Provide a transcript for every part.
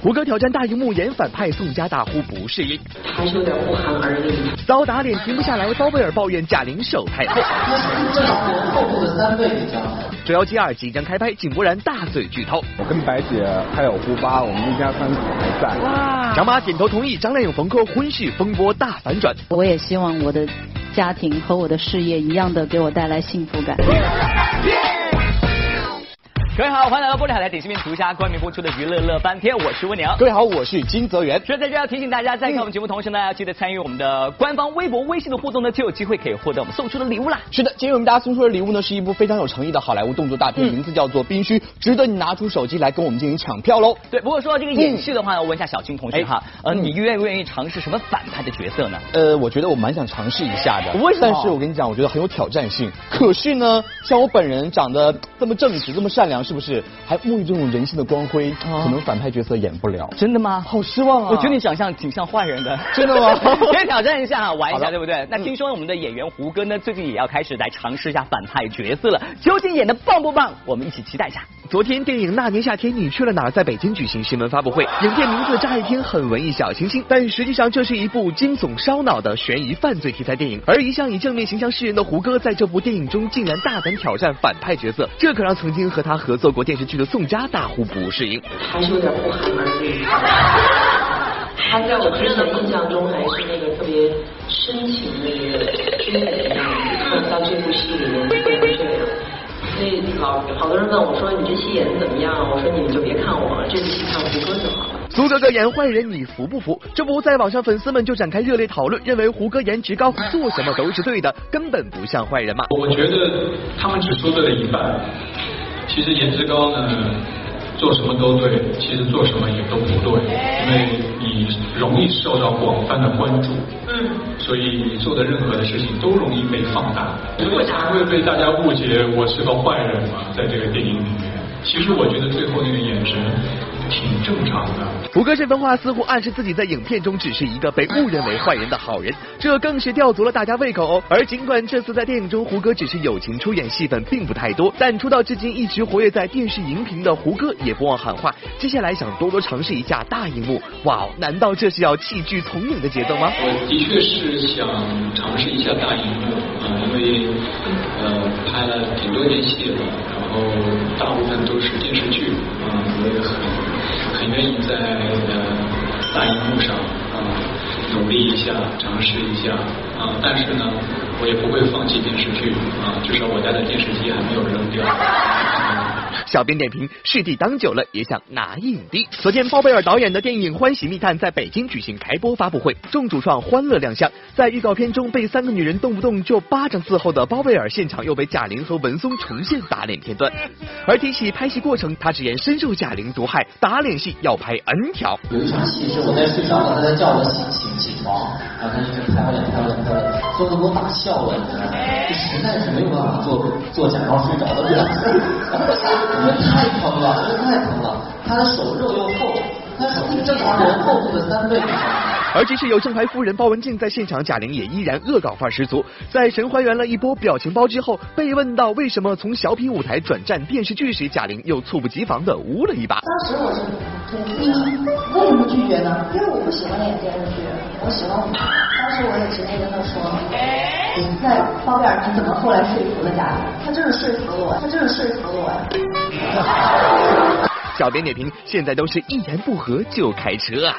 胡歌挑战大荧幕演反派宋佳大呼不适应，还是有点不寒而栗。遭打脸停不下来，包贝尔抱怨贾玲手太厚。这是厚度的三倍你知道吗。捉妖记二即将开拍，井柏然大嘴剧透。我跟白姐还有胡巴，我们一家三口还在。哇！张妈点头同意，张靓颖冯轲婚事风波大反转。我也希望我的家庭和我的事业一样的给我带来幸福感。各位好，欢迎来到玻璃海苔点心面独家冠名播出的娱乐乐翻天，我是温良。各位好，我是金泽源。所以在这要提醒大家，在看我们节目同时呢，要记得参与我们的官方微博、微信的互动呢，就有机会可以获得我们送出的礼物啦。是的，今天我们大家送出的礼物呢，是一部非常有诚意的好莱坞动作大片，名字叫做《冰须》，值得你拿出手机来跟我们进行抢票喽。对，不过说到这个演戏的话，我问一下小青同学哈，呃，你愿不愿意尝试什么反派的角色呢？呃，我觉得我蛮想尝试一下的。为什么？但是我跟你讲，我觉得很有挑战性。可是呢，像我本人长得这么正直、这么善良，是不是还？沐浴这种人性的光辉，可能反派角色演不了。真的吗？好失望啊！我觉得你长相挺像坏人的。真的吗？可以挑战一下，玩一下，对不对？那听说我们的演员胡歌呢，最近也要开始来尝试一下反派角色了，究竟演的棒不棒？我们一起期待一下。昨天电影《那年夏天你去了哪儿》在北京举行新闻发布会，影片名字乍一听很文艺小清新，但实际上这是一部惊悚烧脑的悬疑犯罪题材电影。而一向以正面形象示人的胡歌，在这部电影中竟然大胆挑战反派角色，这可让曾经和他合作过电视剧的宋佳大呼不适应。还是有点不寒而栗。他在我之前印象中还是那个特别深情的一个军人的样子，到这部戏里面变成这样。所以好好多人问我说：“你这戏演的怎么样？”我说：“你们就别看我了，这部戏看胡歌就好了。”苏哥哥演坏人，你服不服？这不在网上粉丝们就展开热烈讨论，认为胡歌颜值高，做什么都是对的，根本不像坏人嘛。我觉得他们只说对了一半，其实颜值高呢。做什么都对，其实做什么也都不对，因为你容易受到广泛的关注，嗯，所以你做的任何的事情都容易被放大，所以才会被大家误解我是个坏人嘛，在这个电影里面，其实我觉得最后那个眼神。挺正常的。胡歌这番话似乎暗示自己在影片中只是一个被误认为坏人的好人，这更是吊足了大家胃口哦。而尽管这次在电影中胡歌只是友情出演，戏份并不太多，但出道至今一直活跃在电视荧屏的胡歌也不忘喊话，接下来想多多尝试一下大荧幕。哇哦，难道这是要弃剧从影的节奏吗？我的确是想尝试一下大荧幕啊，因为呃拍了挺多年戏了，然后大部分都是电视剧啊，我也很。很愿意在呃大荧幕上啊努力一下，尝试一下啊，但是呢，我也不会放弃电视剧啊，至少我家的电视机还没有扔掉。小编点评：视帝当久了也想拿影帝。昨天，包贝尔导演的电影《欢喜密探》在北京举行开播发布会，众主创欢乐亮相。在预告片中，被三个女人动不动就巴掌伺候的包贝尔，现场又被贾玲和文松重现打脸片段。而提起拍戏过程，他直言深受贾玲毒害，打脸戏要拍 N 条。有一场戏是我在睡着了，他在叫我醒醒起床，然后他就拍我脸，拍我脸，拍我脸，最后给我打笑了，你知道吗？实在是没有办法做做假装睡着的样子。因为太疼了，因为太疼了，他的手肉又厚，他手比正常人厚度的三倍。而即使有正牌夫人包文婧在现场，贾玲也依然恶搞范十足。在神还原了一波表情包之后，被问到为什么从小品舞台转战电视剧时，贾玲又猝不及防的呜了一把。当时我是对，为什么拒绝呢？因为我不喜欢演电视剧，我喜欢舞台。当时我也直接跟他说。那包贝尔，你怎么后来说服了贾玲？他就是说服了我，他就是说服了我。小编点评：现在都是一言不合就开车啊！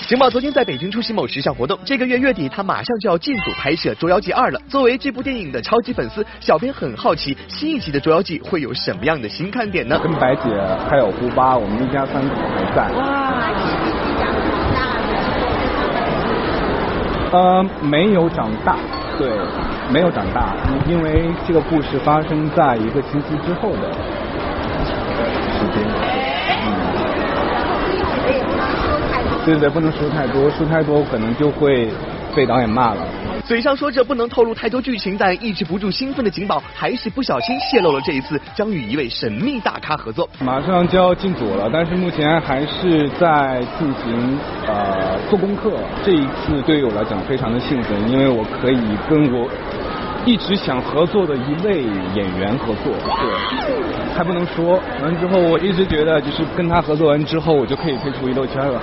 熊宝昨天在北京出席某时尚活动，这个月月底他马上就要进组拍摄《捉妖记二》了。作为这部电影的超级粉丝，小编很好奇新一集的《捉妖记》会有什么样的新看点呢？跟白姐还有胡巴，我们一家三口还在。哇！呃，没有长大。对，没有长大，因为这个故事发生在一个星期之后的时间。对对对，不能说太多，说太多可能就会被导演骂了。嘴上说着不能透露太多剧情，但抑制不住兴奋的景宝还是不小心泄露了这一次将与一位神秘大咖合作。马上就要进组了，但是目前还是在进行呃做功课。这一次对于我来讲非常的兴奋，因为我可以跟我一直想合作的一位演员合作，对，还不能说。完之后，我一直觉得就是跟他合作完之后，我就可以退出娱乐圈了。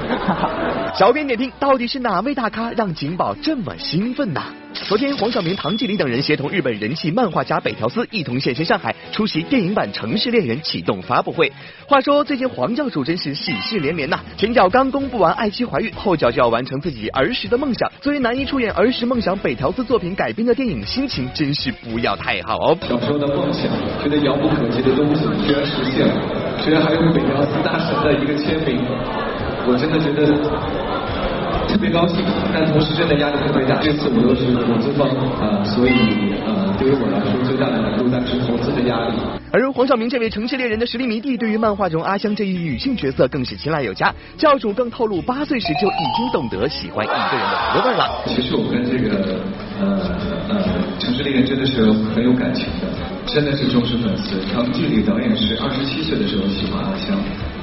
小编点评：到底是哪位大咖让景宝这么兴奋呐？昨天，黄晓明、唐季礼等人协同日本人气漫画家北条司一同现身上海，出席电影版《城市猎人》启动发布会。话说，最近黄教主真是喜事连连呐！前脚刚公布完爱妻怀孕，后脚就要完成自己儿时的梦想。作为男一出演儿时梦想北条司作品改编的电影，心情真是不要太好哦。小时候的梦想，觉得遥不可及的东西，居然实现 了，居然还有北条司大神的一个签名，我真的觉得。特别高兴，但同时真的压力特别大。这次我又是投资方啊，所以呃，对于我来说最大的难度但是投资的压力。而黄晓明这位城市猎人的实力迷弟，对于漫画中阿香这一女性角色更是青睐有加。教主更透露，八岁时就已经懂得喜欢一个人的滋味了。其实我跟这个呃呃城市猎人真的是很有感情的，真的是忠实粉丝。唐季礼导演是二十七岁的时候喜欢阿香，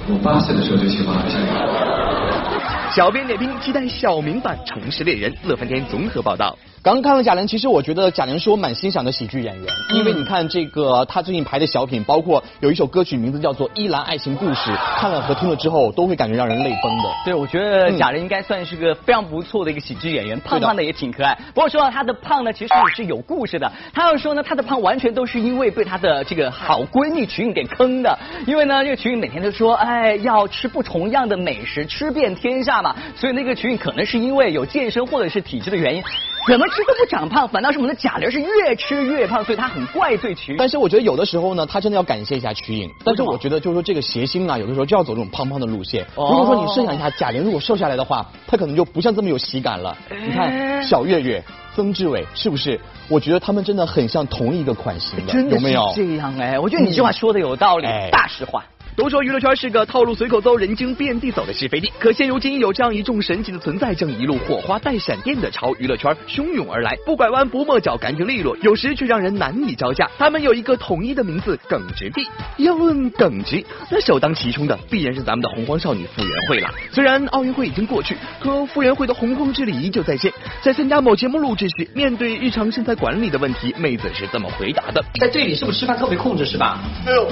我八岁的时候就喜欢阿香。小编点评：期待小明版《城市猎人》。乐翻天综合报道。刚看了贾玲，其实我觉得贾玲是我蛮欣赏的喜剧演员，因为你看这个她最近排的小品，包括有一首歌曲名字叫做《依兰爱情故事》，看了和听了之后都会感觉让人泪崩的。对，我觉得贾玲应该算是个非常不错的一个喜剧演员，胖胖的也挺可爱。不过说到她的胖呢，其实也是有故事的。她要说呢，她的胖完全都是因为被她的这个好闺蜜瞿颖给坑的。因为呢，这个瞿颖每天都说，哎，要吃不重样的美食，吃遍天下嘛。所以那个瞿颖可能是因为有健身或者是体质的原因。怎么吃都不长胖，反倒是我们的贾玲是越吃越胖，所以她很怪罪瞿颖。但是我觉得有的时候呢，她真的要感谢一下瞿颖。但是我觉得就是说这个谐星啊，有的时候就要走这种胖胖的路线。如果说你设想一下，贾玲如果瘦下来的话，她可能就不像这么有喜感了。你看小岳岳、曾志伟是不是？我觉得他们真的很像同一个款型的，有没有？这样哎，我觉得你这话说的有道理，大实话。都说娱乐圈是个套路随口诌、人精遍地走的是非地，可现如今有这样一众神奇的存在，正一路火花带闪电的朝娱乐圈汹涌而来，不拐弯不抹角，干净利落，有时却让人难以招架。他们有一个统一的名字——耿直帝。要论耿直，那首当其冲的必然是咱们的洪荒少女傅园慧了。虽然奥运会已经过去，可傅园慧的洪荒之力依旧在线。在参加某节目录制时，面对日常身材管理的问题，妹子是这么回答的：在这里是不是吃饭特别控制是吧？没有。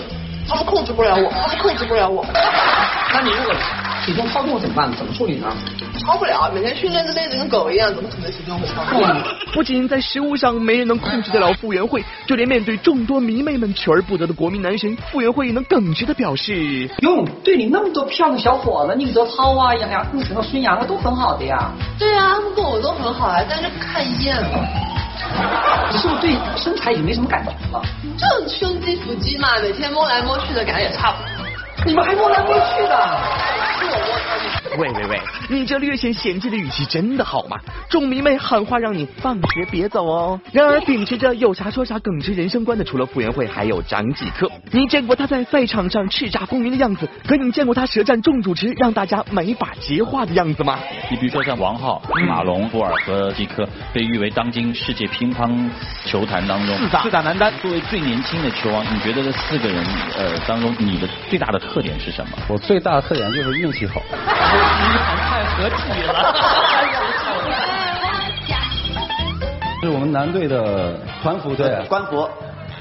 他们控制不了我，他们控制不了我。那你如果体重超重怎么办？怎么处理呢？超不了，每天训练的累得跟狗一样，怎么可能体重会超？不仅在食物上没人能控制得了傅园慧，就连面对众多迷妹们求而不得的国民男神傅园慧，也能耿直的表示：哟，对你那么多漂亮小伙子，宁泽涛啊，杨洋、那什么孙杨啊，都很好的呀。对啊，他们对我都很好啊，但是看厌了。你 是不是对身材也没什么感觉了？就胸肌腹肌嘛，每天摸来摸去的感觉也差不多。你们还摸来摸去的？喂喂喂，你这略显嫌弃的语气真的好吗？众迷妹喊话让你放学别走哦。然而秉持着有啥说啥耿直人生观的，除了傅园慧，还有张继科。你见过他在赛场上叱咤风云的样子，可你见过他舌战众主持，让大家没法接话的样子吗？你比如说像王浩、马龙、波尔和季科，被誉为当今世界乒乓球坛当中四大四大男单。作为最年轻的球王，你觉得这四个人呃当中，你的最大的特点是什么？我最大的特点就是运气好。你们太合体了。是我们男队的团服队，官服，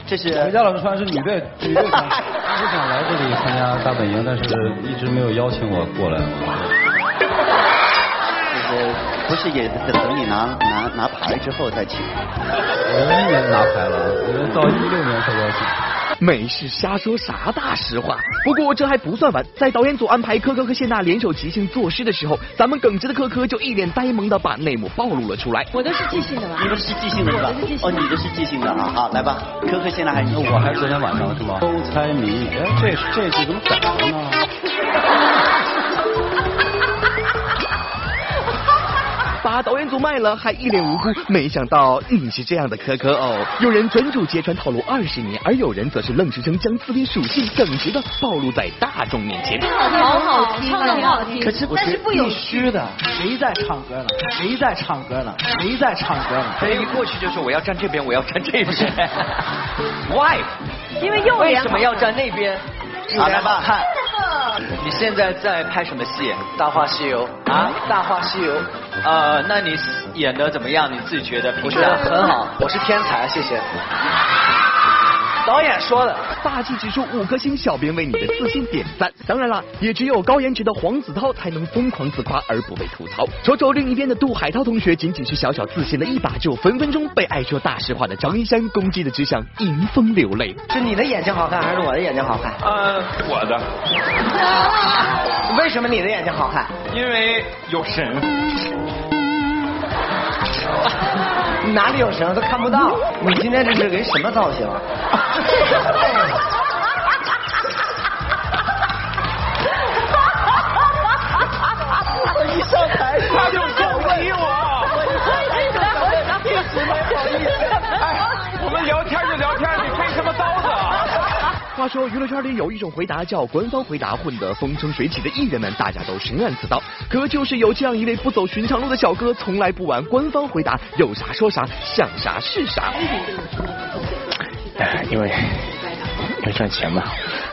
这是。回家老师穿的是女队，女队团。一直想来这里参加大本营，但是一直没有邀请我过来。就是不是也等等你拿拿拿牌之后再请？我一年拿牌了，我到一六年才邀请。没事，瞎说啥大实话。不过这还不算完，在导演组安排科科和谢娜联手即兴作诗的时候，咱们耿直的科科就一脸呆萌的把内幕暴露了出来。我的是即兴的吧？你们是即兴的是吧？哦，你的是即兴的啊！好，来吧，科科、谢娜还是我？还是昨天晚上是吗？都猜谜，哎，这这句怎么改了呢？把导演组卖了，还一脸无辜。没想到你是这样的可可哦。有人专注揭穿套路二十年，而有人则是愣是生将自己属性耿直的暴露在大众面前。好好听，唱的很好听。可是但是不必须的。谁在唱歌呢？谁在唱歌呢？谁在唱歌呢？所以一过去就说我要站这边，我要站这边。Why？因为右为什么要站那边？好来吧，看。你现在在拍什么戏？《大话西游》啊，《大话西游》呃，那你演的怎么样？你自己觉得？我觉得很好，我是天才，谢谢。导演说的，霸气指数五颗星，小编为你的自信点赞。当然啦，也只有高颜值的黄子韬才能疯狂自夸而不被吐槽。瞅瞅另一边的杜海涛同学，仅仅是小小自信的一把，就分分钟被爱说大实话的张一山攻击的只想迎风流泪。是你的眼睛好看还是我的眼睛好看？呃，我的。为什么你的眼睛好看？因为有神。哪里有绳都看不到。你今天这是给什么造型？话说娱乐圈里有一种回答叫官方回答，混得风生水起的艺人们，大家都深谙此道。可就是有这样一位不走寻常路的小哥，从来不玩官方回答，有啥说啥，想啥是啥。哎，因为要赚钱嘛。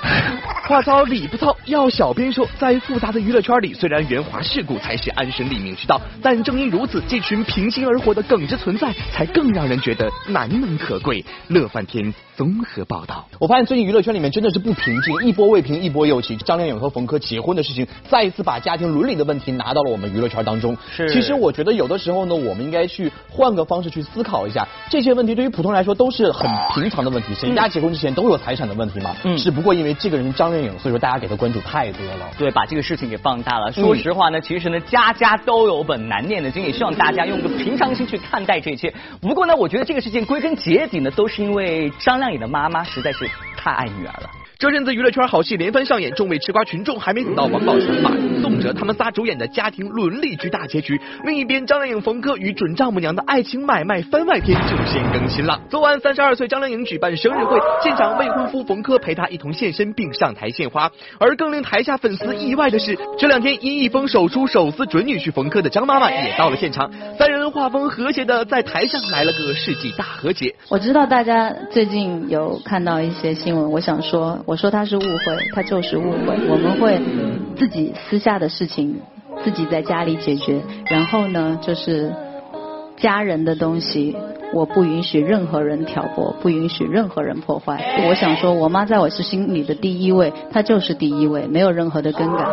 话糙理不糙，要小编说，在复杂的娱乐圈里，虽然圆滑世故才是安身立命之道，但正因如此，这群平心而活的耿直存在，才更让人觉得难能可贵。乐翻天综合报道。我发现最近娱乐圈里面真的是不平静，一波未平一波又起。张靓颖和冯轲结婚的事情，再一次把家庭伦理的问题拿到了我们娱乐圈当中。是其实我觉得有的时候呢，我们应该去换个方式去思考一下，这些问题对于普通人来说都是很平常的问题，谁家结婚之前都有财产的问题嘛。嗯只不过因为这个人张靓颖，所以说大家给他关注太多了。对，把这个事情给放大了。说实话呢，其实呢，家家都有本难念的经，也希望大家用个平常心去看待这一切。不过呢，我觉得这个事情归根结底呢，都是因为张靓颖的妈妈实在是太爱女儿了。这阵子娱乐圈好戏连番上演，众位吃瓜群众还没等到王宝强、马云、宋哲他们仨主演的家庭伦理剧大结局，另一边张靓颖、冯轲与准丈母娘的爱情买卖番外篇就先更新了。昨晚三十二岁张靓颖举办生日会，现场未婚夫冯轲陪她一同现身并上台献花。而更令台下粉丝意外的是，这两天因一封手书手撕准女婿冯轲的张妈妈也到了现场，三人画风和谐的在台上来了个世纪大和解。我知道大家最近有看到一些新闻，我想说，我说他是误会，他就是误会。我们会自己私下的事情自己在家里解决，然后呢，就是家人的东西，我不允许任何人挑拨，不允许任何人破坏。我想说，我妈在我是心里的第一位，她就是第一位，没有任何的更改。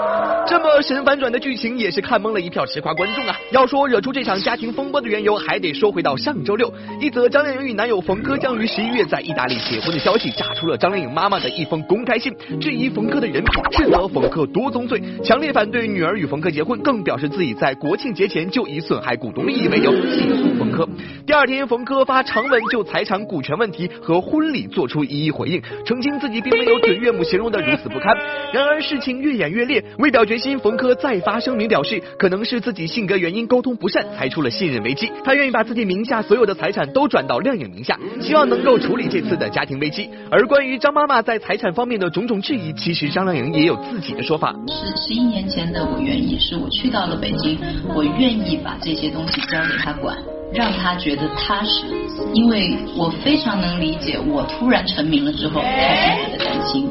这么神反转的剧情也是看懵了一票吃瓜观众啊！要说惹出这场家庭风波的缘由，还得说回到上周六，一则张靓颖与男友冯轲将于十一月在意大利结婚的消息，炸出了张靓颖妈妈的一封公开信，质疑冯轲的人品，斥责冯轲多宗罪，强烈反对女儿与冯轲结婚，更表示自己在国庆节前就以损害股东利益为由起诉冯轲。第二天，冯轲发长文就财产、股权问题和婚礼做出一一回应，澄清自己并没有准岳母形容的如此不堪。然而事情越演越烈，为表决心，冯轲再发声明表示，可能是自己性格原因沟通不善，才出了信任危机。他愿意把自己名下所有的财产都转到靓颖名下，希望能够处理这次的家庭危机。而关于张妈妈在财产方面的种种质疑，其实张靓颖也有自己的说法。十十一年前的我愿意，是我去到了北京，我愿意把这些东西交给他管。让他觉得踏实，因为我非常能理解，我突然成名了之后，他心里的担心，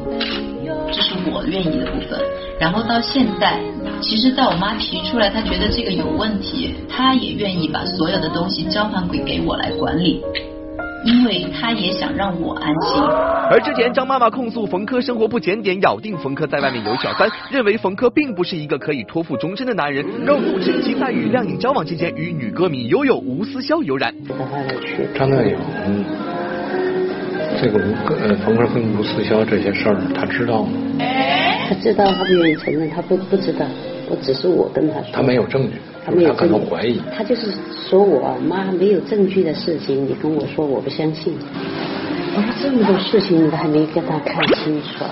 这是我愿意的部分。然后到现在，其实在我妈提出来，她觉得这个有问题，她也愿意把所有的东西交还给给我来管理。因为他也想让我安心。而之前张妈妈控诉冯轲生活不检点，咬定冯轲在外面有小三，认为冯轲并不是一个可以托付终身的男人，告诉陈其在与靓颖交往期间与女歌迷悠悠、吴思潇有染。我去张靓颖，这个吴呃冯轲跟吴思潇这些事儿，他知道吗？他知道，他不愿意承认，他不不知道，我只是我跟他说。他没有证据，他没有可证据能怀疑。他就是说我妈没有证据的事情，你跟我说，我不相信。我说这么多事情，你都还没跟他看清楚，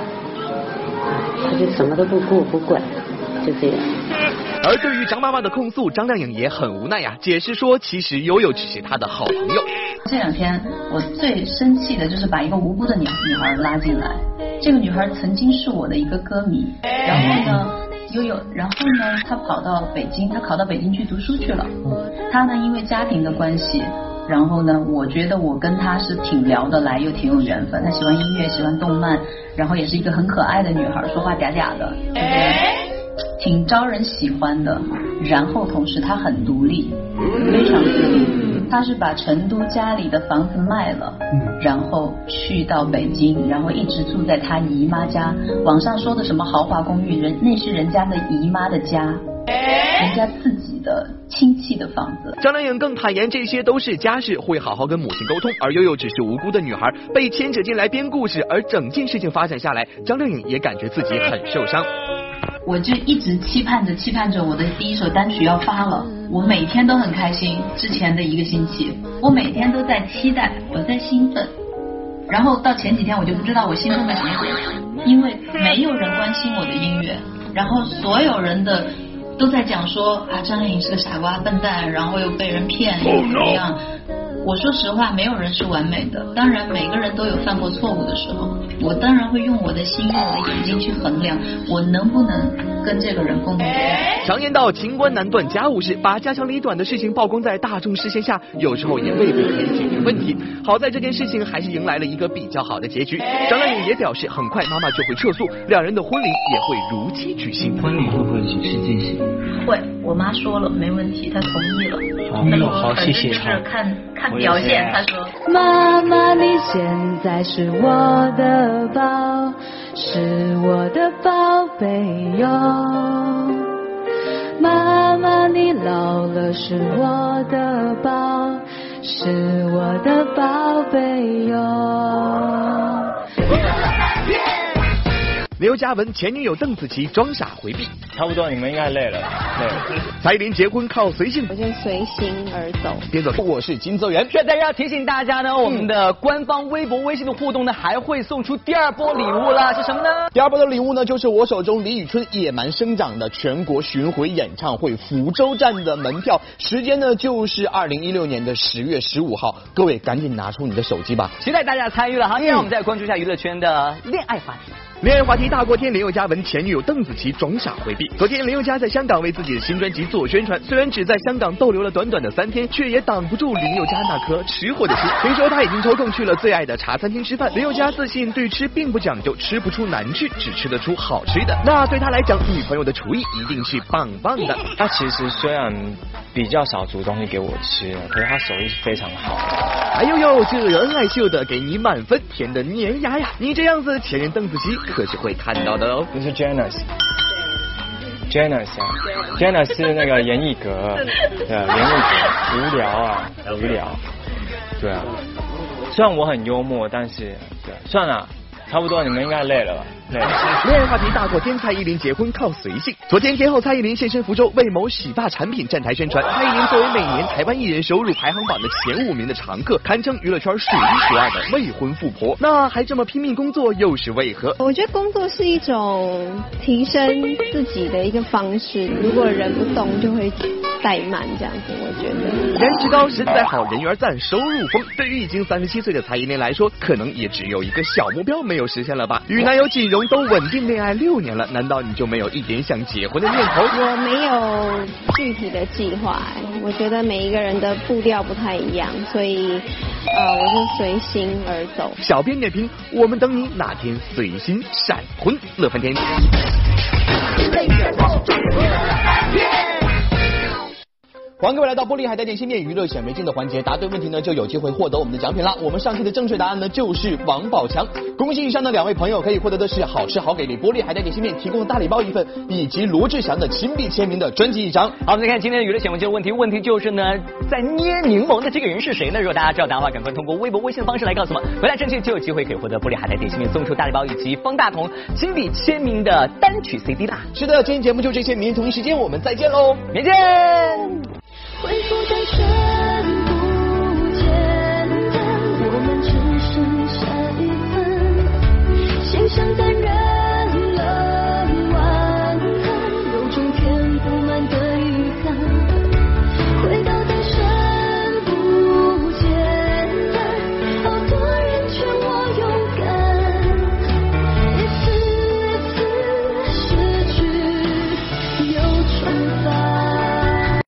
他就什么都不顾不管，就这样。而对于张妈妈的控诉，张靓颖也很无奈呀，解释说其实悠悠只是她的好朋友。这两天我最生气的就是把一个无辜的女女孩拉进来，这个女孩曾经是我的一个歌迷，然后呢，悠悠，然后呢，他跑到北京，他考到北京去读书去了，他呢因为家庭的关系。然后呢，我觉得我跟他是挺聊得来，又挺有缘分。他喜欢音乐，喜欢动漫，然后也是一个很可爱的女孩，说话嗲嗲的，对不对挺招人喜欢的。然后同时她很独立，非常独立。她是把成都家里的房子卖了，嗯然后去到北京，然后一直住在他姨妈家。网上说的什么豪华公寓，人那是人家的姨妈的家。人家自己的亲戚的房子。张靓颖更坦言，这些都是家事，会好好跟母亲沟通。而悠悠只是无辜的女孩，被牵扯进来编故事，而整件事情发展下来，张靓颖也感觉自己很受伤。我就一直期盼着，期盼着我的第一首单曲要发了，我每天都很开心。之前的一个星期，我每天都在期待，我在兴奋。然后到前几天，我就不知道我兴奋了什么，因为没有人关心我的音乐，然后所有人的。都在讲说啊，张靓颖是个傻瓜笨蛋，然后又被人骗，又怎么样？我说实话，没有人是完美的，当然每个人都有犯过错误的时候。我当然会用我的心、用我的眼睛去衡量，我能不能跟这个人共度。常言道，情关难断家务事，把家长里短的事情曝光在大众视线下，有时候也未必可以解决问题。好在这件事情还是迎来了一个比较好的结局。张靓颖也表示，很快妈妈就会撤诉，两人的婚礼也会如期举行。婚礼会不会如期进行？会，我妈说了，没问题，她同意了。好，谢谢。是看看表现，他说。妈妈，你现在是我的宝，是我的宝贝哟。妈妈，你老了是我的宝，是我的宝贝哟。刘嘉文前女友邓紫棋装傻回避，差不多你们应该累了，累了。蔡依林结婚靠随性，我先随心而走。边走，我是金泽源。现在这要提醒大家呢，我们的官方微博、微信的互动呢，还会送出第二波礼物了，是什么呢？第二波的礼物呢，就是我手中李宇春野蛮生长的全国巡回演唱会福州站的门票，时间呢就是二零一六年的十月十五号，各位赶紧拿出你的手机吧，期待大家参与了哈。接下来我们再关注一下娱乐圈的恋爱话题。恋爱话题大过天，林宥嘉闻前女友邓紫棋装傻回避。昨天，林宥嘉在香港为自己的新专辑做宣传，虽然只在香港逗留了短短的三天，却也挡不住林宥嘉那颗吃货的心。听说他已经抽空去了最爱的茶餐厅吃饭。林宥嘉自信对吃并不讲究，吃不出难吃，只吃得出好吃的。那对他来讲，女朋友的厨艺一定是棒棒的。他其实虽然比较少煮东西给我吃，可是他手艺是非常好。哎呦呦，这恩爱秀的给你满分，甜的粘牙呀！你这样子，前任邓紫棋。可是会看到的哦。这是 Janice，Janice 啊，Janice 是那个严艺格，对，严艺格，无聊啊，无聊，对啊。虽然我很幽默，但是，对，算了。差不多，你们应该累了吧？累。恋爱话题大过天，蔡依林结婚靠随性。昨天天后，蔡依林现身福州，为某洗发产品站台宣传。蔡依林作为每年台湾艺人收入排行榜的前五名的常客，堪称娱乐圈数一数二的未婚富婆。那还这么拼命工作，又是为何？我觉得工作是一种提升自己的一个方式。如果人不动，就会。怠慢这样子，我觉得颜值高、身材好、人缘赞、收入丰。对于已经三十七岁的蔡依林来说，可能也只有一个小目标没有实现了吧？与男友锦荣都稳定恋爱六年了，难道你就没有一点想结婚的念头？我没有具体的计划，我觉得每一个人的步调不太一样，所以呃，我就随心而走。小编点评：我们等你哪天随心闪婚，乐翻天。欢迎各位来到玻璃海苔点心面娱乐显微镜的环节，答对问题呢就有机会获得我们的奖品啦。我们上期的正确答案呢就是王宝强，恭喜以上的两位朋友可以获得的是好吃好给力玻璃海苔点心面提供的大礼包一份，以及罗志祥的亲笔签名的专辑一张。好，我们再看今天的娱乐显微镜问题，问题就是呢，在捏柠檬的这个人是谁呢？如果大家知道答案的话，赶快通过微博、微信的方式来告诉我们，回答正确就有机会可以获得玻璃海苔点心面送出大礼包以及方大同亲笔签名的单曲 CD 啦。是的，今天节目就这些，明天同一时间我们再见喽，明天见。恢复单纯。